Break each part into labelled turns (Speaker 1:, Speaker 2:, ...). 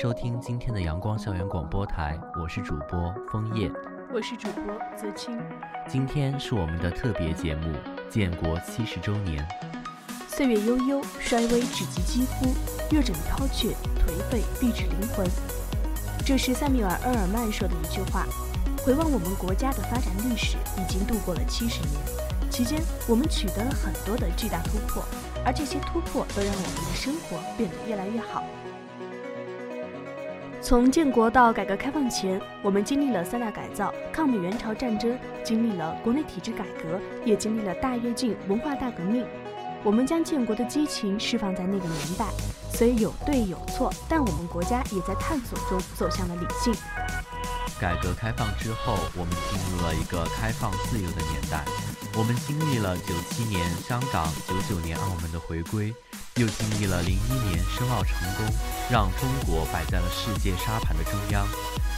Speaker 1: 收听今天的阳光校园广播台，我是主播枫叶，
Speaker 2: 我是主播泽清。
Speaker 1: 今天是我们的特别节目，建国七十周年。
Speaker 2: 岁月悠悠，衰微只及肌肤，热枕飘却，颓废必至灵魂。这是塞缪尔·厄尔曼说的一句话。回望我们国家的发展历史，已经度过了七十年，期间我们取得了很多的巨大突破。而这些突破都让我们的生活变得越来越好。从建国到改革开放前，我们经历了三大改造、抗美援朝战争，经历了国内体制改革，也经历了大跃进、文化大革命。我们将建国的激情释放在那个年代，虽有对有错，但我们国家也在探索中走向了理性。
Speaker 1: 改革开放之后，我们进入了一个开放自由的年代。我们经历了九七年香港、九九年澳门的回归，又经历了零一年申奥成功，让中国摆在了世界沙盘的中央。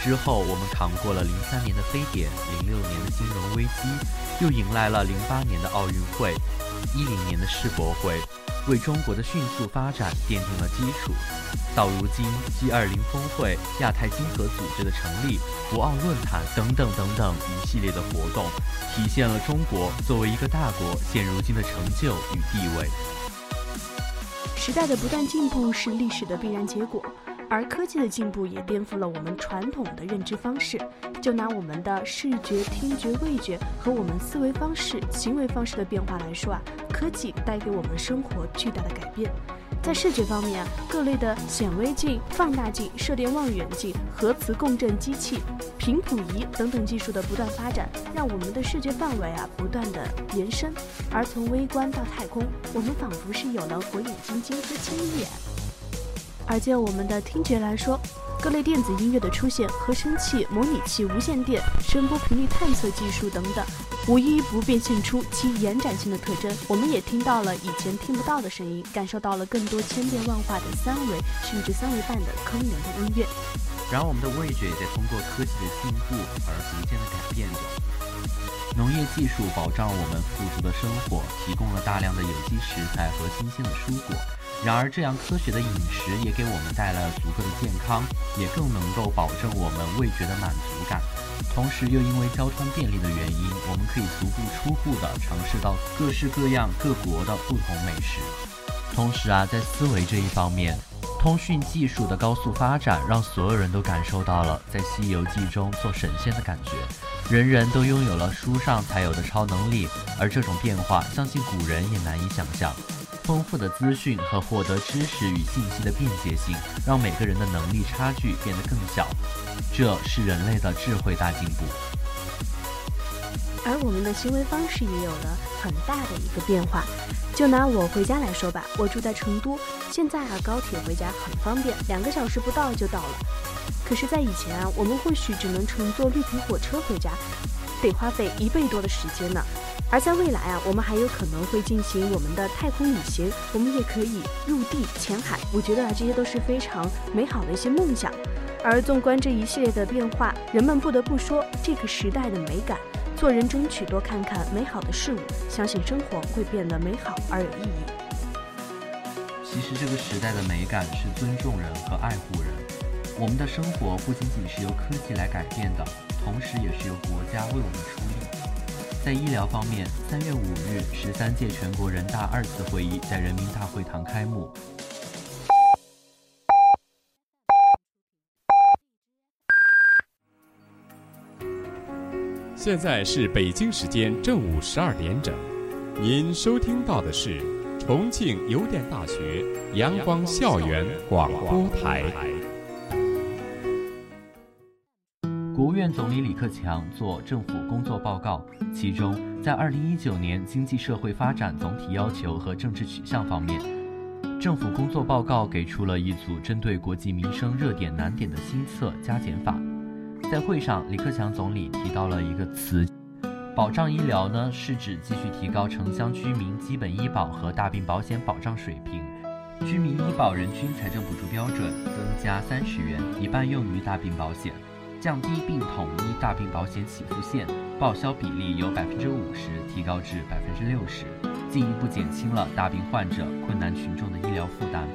Speaker 1: 之后，我们扛过了零三年的非典、零六年的金融危机，又迎来了零八年的奥运会、一零年的世博会。为中国的迅速发展奠定了基础。到如今，G20 峰会、亚太经合组织的成立、博鳌论坛等等等等一系列的活动，体现了中国作为一个大国现如今的成就与地位。
Speaker 2: 时代的不断进步是历史的必然结果。而科技的进步也颠覆了我们传统的认知方式。就拿我们的视觉、听觉、味觉和我们思维方式、行为方式的变化来说啊，科技带给我们生活巨大的改变。在视觉方面，各类的显微镜、放大镜、射电望远镜、核磁共振机器、频谱仪等等技术的不断发展，让我们的视觉范围啊不断的延伸。而从微观到太空，我们仿佛是有了火眼金睛和亲眼。而就我们的听觉来说，各类电子音乐的出现、合成器、模拟器、无线电、声波频率探测技术等等，无一不变现出其延展性的特征。我们也听到了以前听不到的声音，感受到了更多千变万化的三维甚至三维半的坑人的音乐。
Speaker 1: 然而，我们的味觉也在通过科技的进步而逐渐的改变着。农业技术保障我们富足的生活，提供了大量的有机食材和新鲜的蔬果。然而，这样科学的饮食也给我们带来了足够的健康，也更能够保证我们味觉的满足感。同时，又因为交通便利的原因，我们可以足不出户的尝试到各式各样各国的不同美食。同时啊，在思维这一方面，通讯技术的高速发展，让所有人都感受到了在《西游记》中做神仙的感觉，人人都拥有了书上才有的超能力，而这种变化，相信古人也难以想象。丰富的资讯和获得知识与信息的便捷性，让每个人的能力差距变得更小，这是人类的智慧大进步。
Speaker 2: 而我们的行为方式也有了很大的一个变化。就拿我回家来说吧，我住在成都，现在啊高铁回家很方便，两个小时不到就到了。可是，在以前啊，我们或许只能乘坐绿皮火车回家，得花费一倍多的时间呢。而在未来啊，我们还有可能会进行我们的太空旅行，我们也可以入地潜海。我觉得啊，这些都是非常美好的一些梦想。而纵观这一系列的变化，人们不得不说，这个时代的美感，做人争取多看看美好的事物，相信生活会变得美好而有意义。
Speaker 1: 其实这个时代的美感是尊重人和爱护人。我们的生活不仅仅是由科技来改变的，同时也是由国家为我们出。在医疗方面，三月五日，十三届全国人大二次会议在人民大会堂开幕。
Speaker 3: 现在是北京时间正午十二点整，您收听到的是重庆邮电大学阳光校园广播台。
Speaker 1: 国务院总理李克强做政府工作报告，其中在二零一九年经济社会发展总体要求和政治取向方面，政府工作报告给出了一组针对国计民生热点难点的新策加减法。在会上，李克强总理提到了一个词。保障医疗呢，是指继续提高城乡居民基本医保和大病保险保障水平，居民医保人均财政补助标准增加三十元，一半用于大病保险，降低并统一大病保险起付线，报销比例由百分之五十提高至百分之六十，进一步减轻了大病患者、困难群众的医疗负担。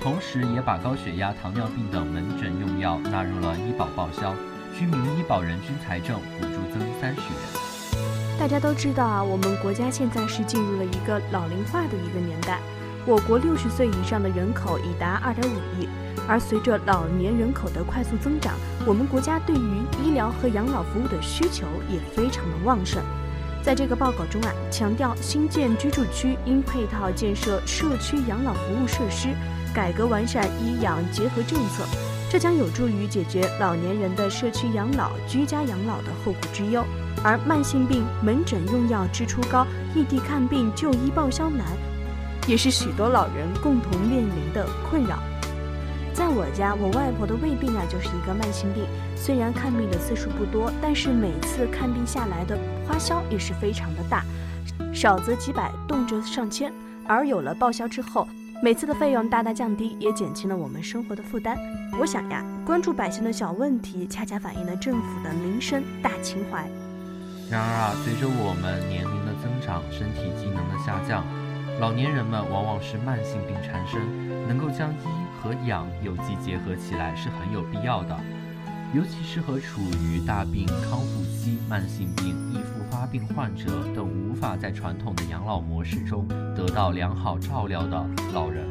Speaker 1: 同时，也把高血压、糖尿病等门诊用药纳入了医保报销。居民医保人均财政补助增三十元。
Speaker 2: 大家都知道啊，我们国家现在是进入了一个老龄化的一个年代，我国六十岁以上的人口已达二点五亿，而随着老年人口的快速增长，我们国家对于医疗和养老服务的需求也非常的旺盛。在这个报告中啊，强调新建居住区应配套建设社区养老服务设施，改革完善医养结合政策。这将有助于解决老年人的社区养老、居家养老的后顾之忧，而慢性病门诊用药支出高、异地看病就医报销难，也是许多老人共同面临的困扰。在我家，我外婆的胃病啊，就是一个慢性病。虽然看病的次数不多，但是每次看病下来的花销也是非常的大，少则几百，动辄上千。而有了报销之后，每次的费用大大降低，也减轻了我们生活的负担。我想呀，关注百姓的小问题，恰恰反映了政府的民生大情怀。
Speaker 1: 然而啊，随着我们年龄的增长，身体机能的下降，老年人们往往是慢性病缠身，能够将医和养有机结合起来是很有必要的。尤其是和处于大病康复期、慢性病易复发病患者等无法在传统的养老模式中得到良好照料的老人，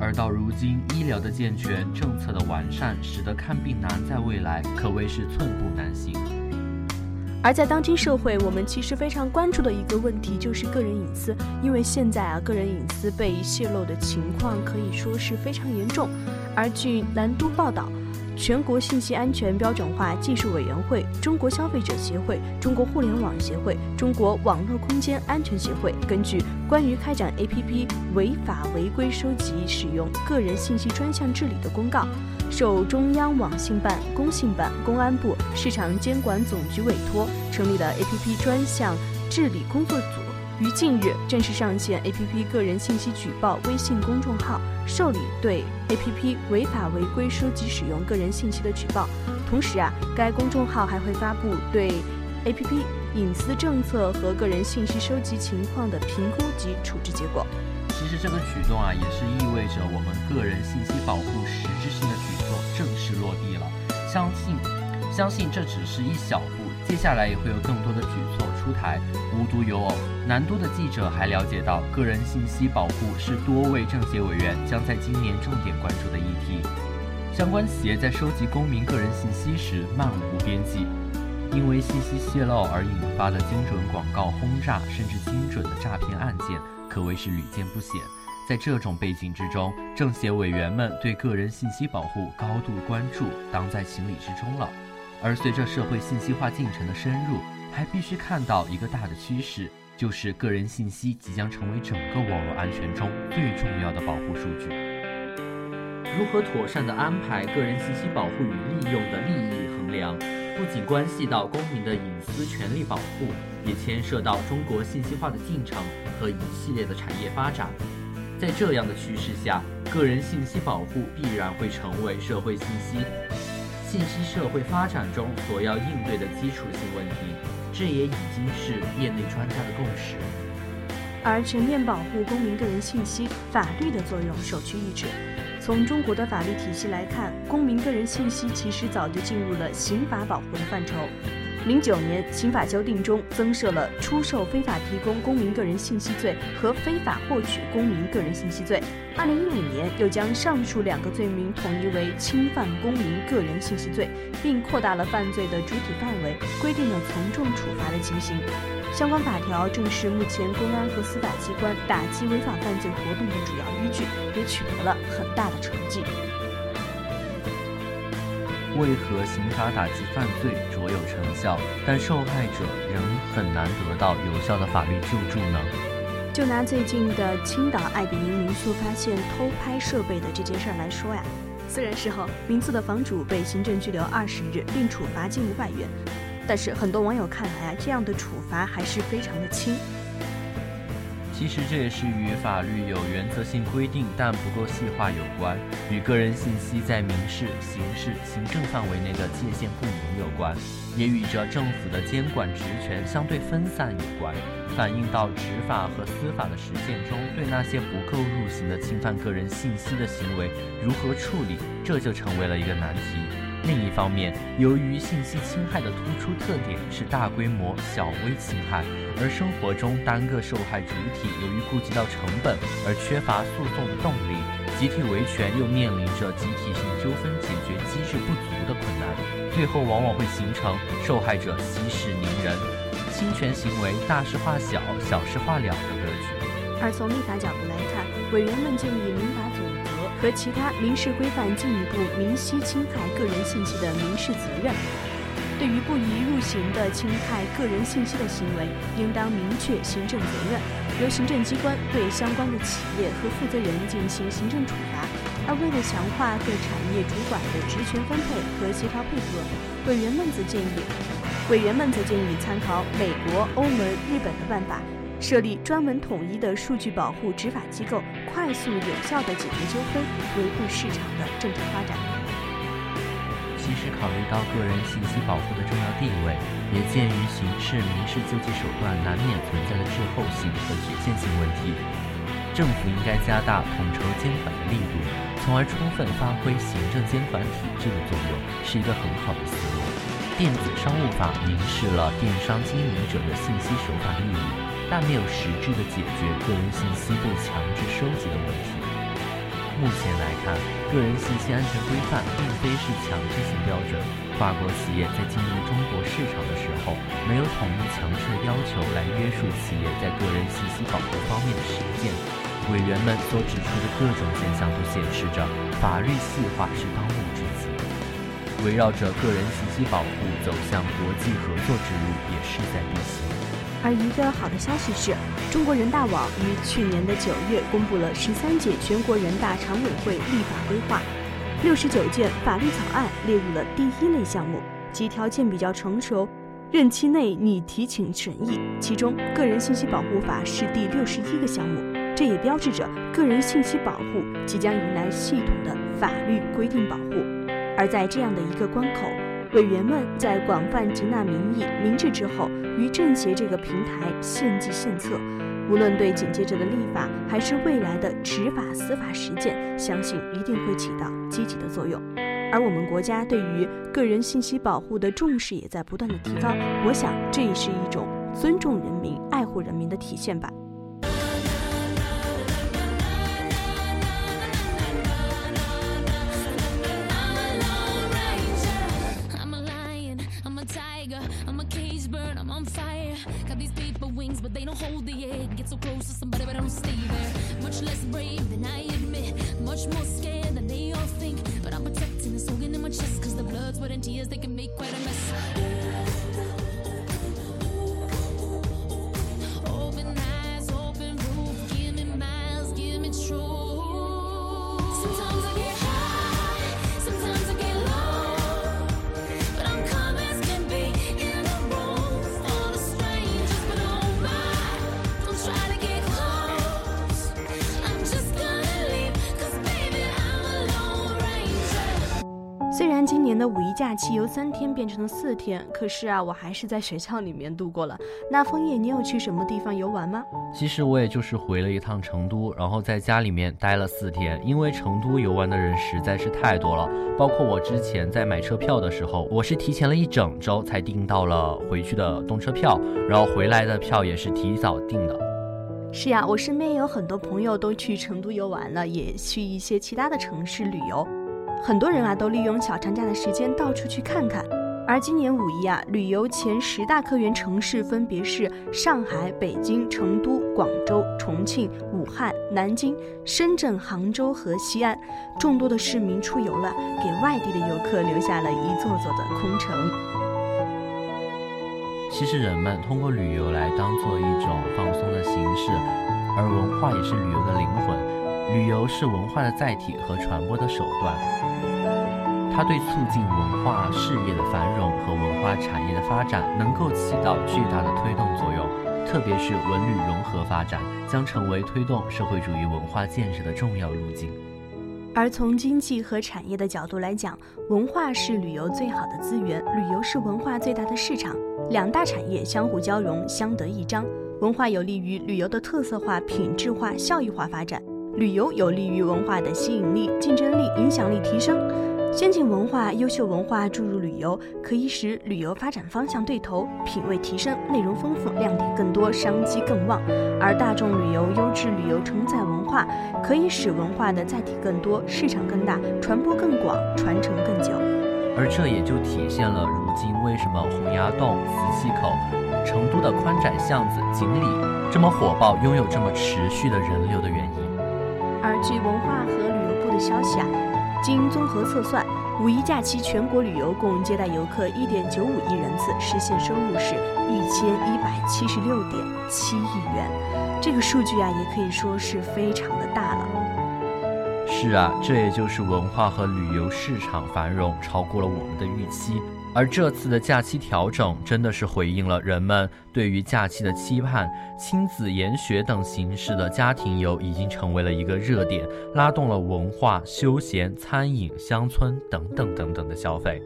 Speaker 1: 而到如今，医疗的健全、政策的完善，使得看病难在未来可谓是寸步难行。
Speaker 2: 而在当今社会，我们其实非常关注的一个问题就是个人隐私，因为现在啊，个人隐私被泄露的情况可以说是非常严重。而据南都报道。全国信息安全标准化技术委员会、中国消费者协会、中国互联网协会、中国网络空间安全协会根据《关于开展 APP 违法违规收集使用个人信息专项治理的公告》，受中央网信办、工信办、公安部、市场监管总局委托，成立了 APP 专项治理工作组。于近日正式上线 APP 个人信息举报微信公众号，受理对 APP 违法违规收集使用个人信息的举报。同时啊，该公众号还会发布对 APP 隐私政策和个人信息收集情况的评估及处置结果。
Speaker 1: 其实这个举动啊，也是意味着我们个人信息保护实质性的举措正式落地了。相信，相信这只是一小步。接下来也会有更多的举措出台。无独有偶，南都的记者还了解到，个人信息保护是多位政协委员将在今年重点关注的议题。相关企业在收集公民个人信息时漫无边际，因为信息泄露而引发的精准广告轰炸，甚至精准的诈骗案件，可谓是屡见不鲜。在这种背景之中，政协委员们对个人信息保护高度关注，当在情理之中了。而随着社会信息化进程的深入，还必须看到一个大的趋势，就是个人信息即将成为整个网络安全中最重要的保护数据。如何妥善地安排个人信息保护与利用的利益衡量，不仅关系到公民的隐私权利保护，也牵涉到中国信息化的进程和一系列的产业发展。在这样的趋势下，个人信息保护必然会成为社会信息。信息社会发展中所要应对的基础性问题，这也已经是业内专家的共识。
Speaker 2: 而全面保护公民个人信息，法律的作用首屈一指。从中国的法律体系来看，公民个人信息其实早就进入了刑法保护的范畴。零九年刑法修订中增设了出售非法提供公民个人信息罪和非法获取公民个人信息罪。二零一五年又将上述两个罪名统一为侵犯公民个人信息罪，并扩大了犯罪的主体范围，规定了从重处罚的情形。相关法条正是目前公安和司法机关打击违法犯罪活动的主要依据，也取得了很大的成绩。
Speaker 1: 为何刑法打击犯罪卓有成效，但受害者仍很难得到有效的法律救助呢？
Speaker 2: 就拿最近的青岛爱比宁民宿发现偷拍设备的这件事儿来说呀，虽然事后民宿的房主被行政拘留二十日，并处罚金五百元，但是很多网友看来啊，这样的处罚还是非常的轻。
Speaker 1: 其实这也是与法律有原则性规定但不够细化有关，与个人信息在民事、刑事、行政范围内的界限不明有关，也与着政府的监管职权相对分散有关，反映到执法和司法的实践中，对那些不够入刑的侵犯个人信息的行为如何处理，这就成为了一个难题。另一方面，由于信息侵害的突出特点是大规模、小微侵害，而生活中单个受害主体由于顾及到成本而缺乏诉讼的动力，集体维权又面临着集体性纠纷解决机制不足的困难，最后往往会形成受害者息事宁人，侵权行为大事化小、小事化了的格局。
Speaker 2: 而从立法角度来看，委员们建议民法。和其他民事规范进一步明晰侵害个人信息的民事责任。对于不宜入刑的侵害个人信息的行为，应当明确行政责任，由行政机关对相关的企业和负责人进行行政处罚。而为了强化对产业主管的职权分配和协调配合，委员们则建议，委员们则建议参考美国、欧盟、日本的办法。设立专门统一的数据保护执法机构，快速有效地解决纠纷，维护市场的正常发展。
Speaker 1: 其实，考虑到个人信息保护的重要地位，也鉴于刑事、民事救济手段难免存在的滞后性和局限性问题，政府应该加大统筹监管的力度，从而充分发挥行政监管体制的作用，是一个很好的思路。电子商务法明示了电商经营者的信息守法义务。但没有实质的解决个人信息被强制收集的问题。目前来看，个人信息安全规范并非是强制性标准。跨国企业在进入中国市场的时候，没有统一强制的要求来约束企业在个人信息保护方面的实践。委员们所指出的各种现象都显示着，法律细化是当务之急。围绕着个人信息保护走向国际合作之路，也势在必行。
Speaker 2: 而一个好的消息是，中国人大网于去年的九月公布了十三届全国人大常委会立法规划，六十九件法律草案列入了第一类项目，即条件比较成熟，任期内拟提请审议。其中，个人信息保护法是第六十一个项目，这也标志着个人信息保护即将迎来系统的法律规定保护。而在这样的一个关口。委员们在广泛集纳民意、明智之后，于政协这个平台献计献策，无论对紧接着的立法，还是未来的执法司法实践，相信一定会起到积极的作用。而我们国家对于个人信息保护的重视也在不断的提高，我想这也是一种尊重人民、爱护人民的体现吧。假期由三天变成了四天，可是啊，我还是在学校里面度过了。那枫叶，你有去什么地方游玩吗？
Speaker 1: 其实我也就是回了一趟成都，然后在家里面待了四天。因为成都游玩的人实在是太多了，包括我之前在买车票的时候，我是提前了一整周才订到了回去的动车票，然后回来的票也是提早订的。
Speaker 2: 是呀，我身边有很多朋友都去成都游玩了，也去一些其他的城市旅游。很多人啊，都利用小长假的时间到处去看看。而今年五一啊，旅游前十大客源城市分别是上海、北京、成都、广州、重庆、武汉、南京、深圳、杭州和西安。众多的市民出游了，给外地的游客留下了一座座的空城。
Speaker 1: 其实人们通过旅游来当做一种放松的形式，而文化也是旅游的灵魂。旅游是文化的载体和传播的手段。它对促进文化事业的繁荣和文化产业的发展能够起到巨大的推动作用，特别是文旅融合发展将成为推动社会主义文化建设的重要路径。
Speaker 2: 而从经济和产业的角度来讲，文化是旅游最好的资源，旅游是文化最大的市场，两大产业相互交融，相得益彰。文化有利于旅游的特色化、品质化、效益化发展，旅游有利于文化的吸引力、竞争力、影响力提升。先进文化、优秀文化注入旅游，可以使旅游发展方向对头，品味提升，内容丰富，亮点更多，商机更旺；而大众旅游、优质旅游承载文化，可以使文化的载体更多，市场更大，传播更广，传承更久。
Speaker 1: 而这也就体现了如今为什么洪崖洞、磁器口、成都的宽窄巷子、锦里这么火爆，拥有这么持续的人流的原因。
Speaker 2: 而据文化和旅游部的消息啊。经综合测算，五一假期全国旅游共接待游客一点九五亿人次，实现收入是一千一百七十六点七亿元。这个数据啊，也可以说是非常的大了。
Speaker 1: 是啊，这也就是文化和旅游市场繁荣超过了我们的预期。而这次的假期调整，真的是回应了人们对于假期的期盼。亲子研学等形式的家庭游已经成为了一个热点，拉动了文化、休闲、餐饮、乡村等等等等的消费。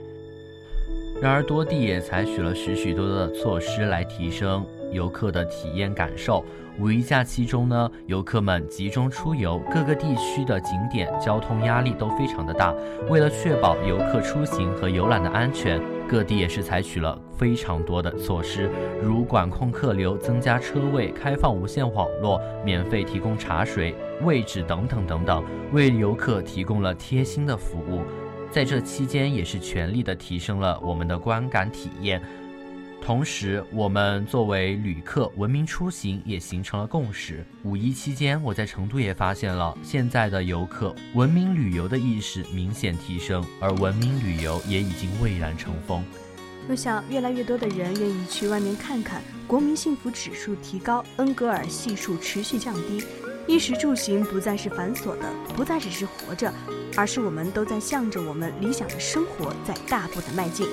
Speaker 1: 然而，多地也采取了许许多多的措施来提升游客的体验感受。五一假期中呢，游客们集中出游，各个地区的景点交通压力都非常的大。为了确保游客出行和游览的安全，各地也是采取了非常多的措施，如管控客流、增加车位、开放无线网络、免费提供茶水位置等等等等，为游客提供了贴心的服务。在这期间，也是全力的提升了我们的观感体验。同时，我们作为旅客，文明出行也形成了共识。五一期间，我在成都也发现了现在的游客文明旅游的意识明显提升，而文明旅游也已经蔚然成风。
Speaker 2: 我想，越来越多的人愿意去外面看看，国民幸福指数提高，恩格尔系数持续降低，衣食住行不再是繁琐的，不再只是活着，而是我们都在向着我们理想的生活在大步的迈进。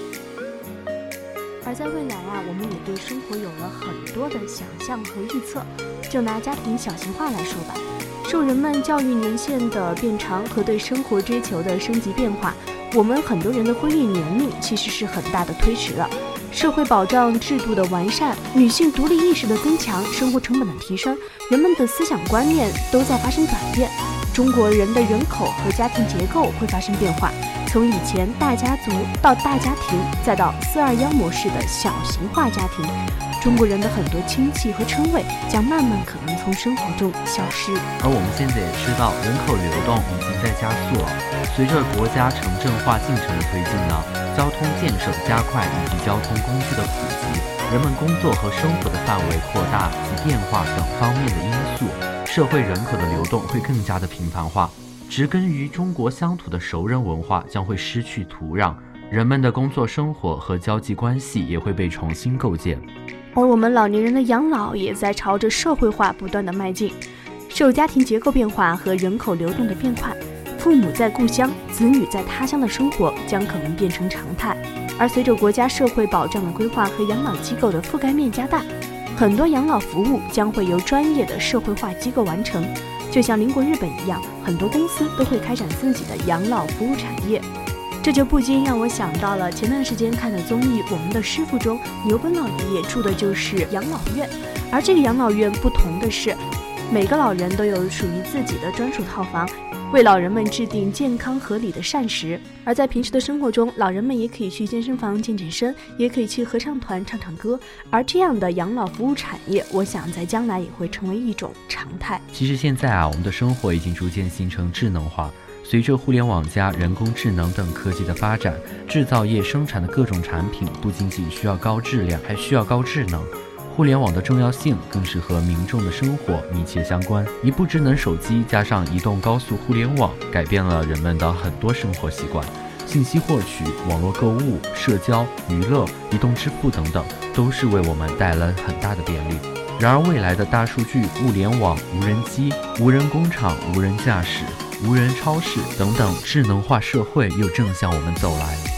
Speaker 2: 而在未来啊，我们也对生活有了很多的想象和预测。就拿家庭小型化来说吧，受人们教育年限的变长和对生活追求的升级变化，我们很多人的婚育年龄其实是很大的推迟了。社会保障制度的完善，女性独立意识的增强，生活成本的提升，人们的思想观念都在发生转变。中国人的人口和家庭结构会发生变化。从以前大家族到大家庭，再到四二幺模式的小型化家庭，中国人的很多亲戚和称谓将慢慢可能从生活中消失。
Speaker 1: 而我们现在也知道，人口流动已经在加速了。随着国家城镇化进程的推进呢，交通建设的加快以及交通工具的普及，人们工作和生活的范围扩大及变化等方面的因素，社会人口的流动会更加的频繁化。植根于中国乡土的熟人文化将会失去土壤，人们的工作生活和交际关系也会被重新构建，
Speaker 2: 而我们老年人的养老也在朝着社会化不断的迈进。受家庭结构变化和人口流动的变快，父母在故乡，子女在他乡的生活将可能变成常态。而随着国家社会保障的规划和养老机构的覆盖面加大，很多养老服务将会由专业的社会化机构完成。就像邻国日本一样，很多公司都会开展自己的养老服务产业，这就不禁让我想到了前段时间看的综艺《我们的师傅》中，牛奔老爷爷住的就是养老院，而这个养老院不同的是，每个老人都有属于自己的专属套房。为老人们制定健康合理的膳食，而在平时的生活中，老人们也可以去健身房健健身，也可以去合唱团唱唱歌。而这样的养老服务产业，我想在将来也会成为一种常态。
Speaker 1: 其实现在啊，我们的生活已经逐渐形成智能化。随着互联网加、人工智能等科技的发展，制造业生产的各种产品不仅仅需要高质量，还需要高智能。互联网的重要性更是和民众的生活密切相关。一部智能手机加上移动高速互联网，改变了人们的很多生活习惯。信息获取、网络购物、社交、娱乐、移动支付等等，都是为我们带来很大的便利。然而，未来的大数据、物联网、无人机、无人工厂、无人驾驶。无人超市等等，智能化社会又正向我们走来。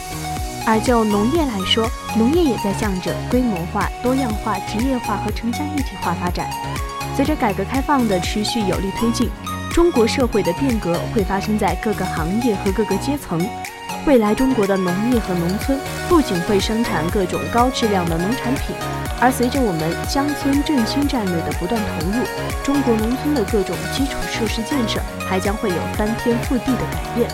Speaker 2: 而就农业来说，农业也在向着规模化、多样化、职业化和城乡一体化发展。随着改革开放的持续有力推进，中国社会的变革会发生在各个行业和各个阶层。未来中国的农业和农村不仅会生产各种高质量的农产品，而随着我们乡村振兴战略的不断投入，中国农村的各种基础设施建设还将会有翻天覆地的改变。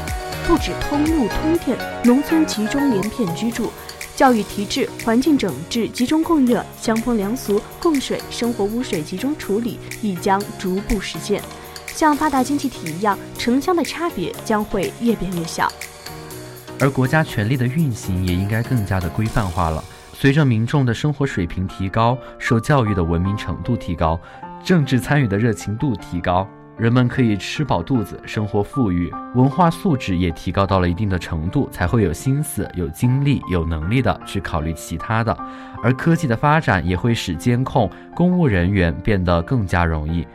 Speaker 2: 不止通路通电，农村集中连片居住，教育提质、环境整治、集中供热、乡风良俗、供水、生活污水集中处理亦将逐步实现。像发达经济体一样，城乡的差别将会越变越小。
Speaker 1: 而国家权力的运行也应该更加的规范化了。随着民众的生活水平提高，受教育的文明程度提高，政治参与的热情度提高，人们可以吃饱肚子，生活富裕，文化素质也提高到了一定的程度，才会有心思、有精力、有能力的去考虑其他的。而科技的发展也会使监控公务人员变得更加容易。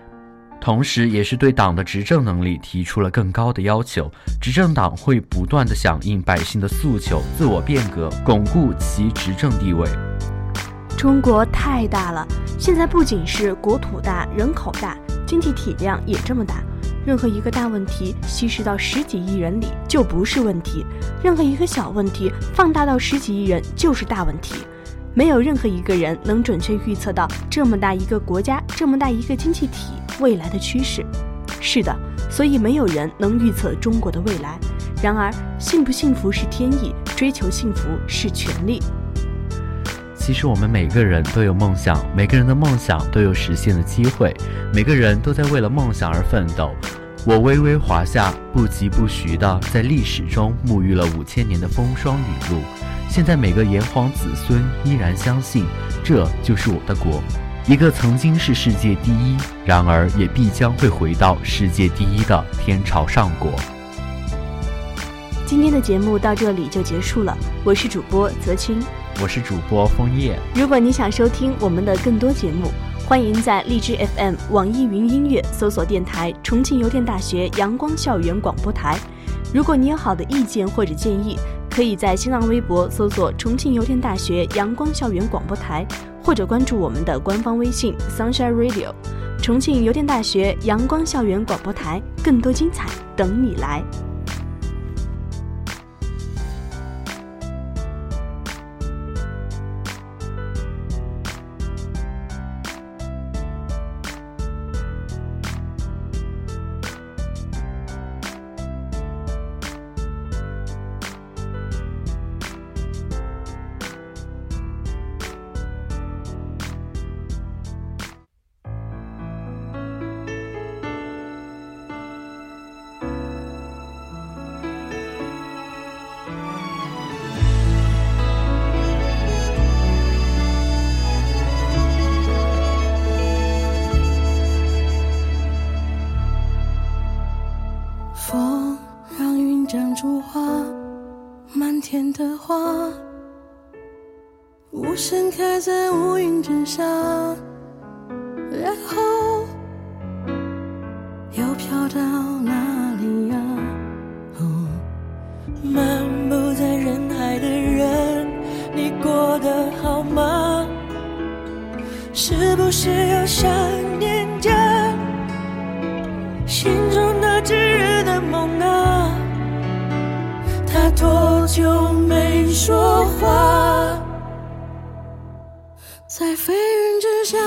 Speaker 1: 同时，也是对党的执政能力提出了更高的要求。执政党会不断的响应百姓的诉求，自我变革，巩固其执政地位。
Speaker 2: 中国太大了，现在不仅是国土大、人口大，经济体量也这么大。任何一个大问题稀释到十几亿人里就不是问题，任何一个小问题放大到十几亿人就是大问题。没有任何一个人能准确预测到这么大一个国家、这么大一个经济体。未来的趋势，是的，所以没有人能预测中国的未来。然而，幸不幸福是天意，追求幸福是权利。
Speaker 1: 其实，我们每个人都有梦想，每个人的梦想都有实现的机会，每个人都在为了梦想而奋斗。我微微华夏，不疾不徐地在历史中沐浴了五千年的风霜雨露。现在，每个炎黄子孙依然相信，这就是我的国。一个曾经是世界第一，然而也必将会回到世界第一的天朝上国。
Speaker 2: 今天的节目到这里就结束了，我是主播泽清，
Speaker 1: 我是主播枫叶。
Speaker 2: 如果你想收听我们的更多节目，欢迎在荔枝 FM、网易云音乐搜索电台“重庆邮电大学阳光校园广播台”。如果你有好的意见或者建议，可以在新浪微博搜索“重庆邮电大学阳光校园广播台”。或者关注我们的官方微信 Sunshine Radio，重庆邮电大学阳光校园广播台，更多精彩等你来。
Speaker 4: 盛开在乌云之下，云之下，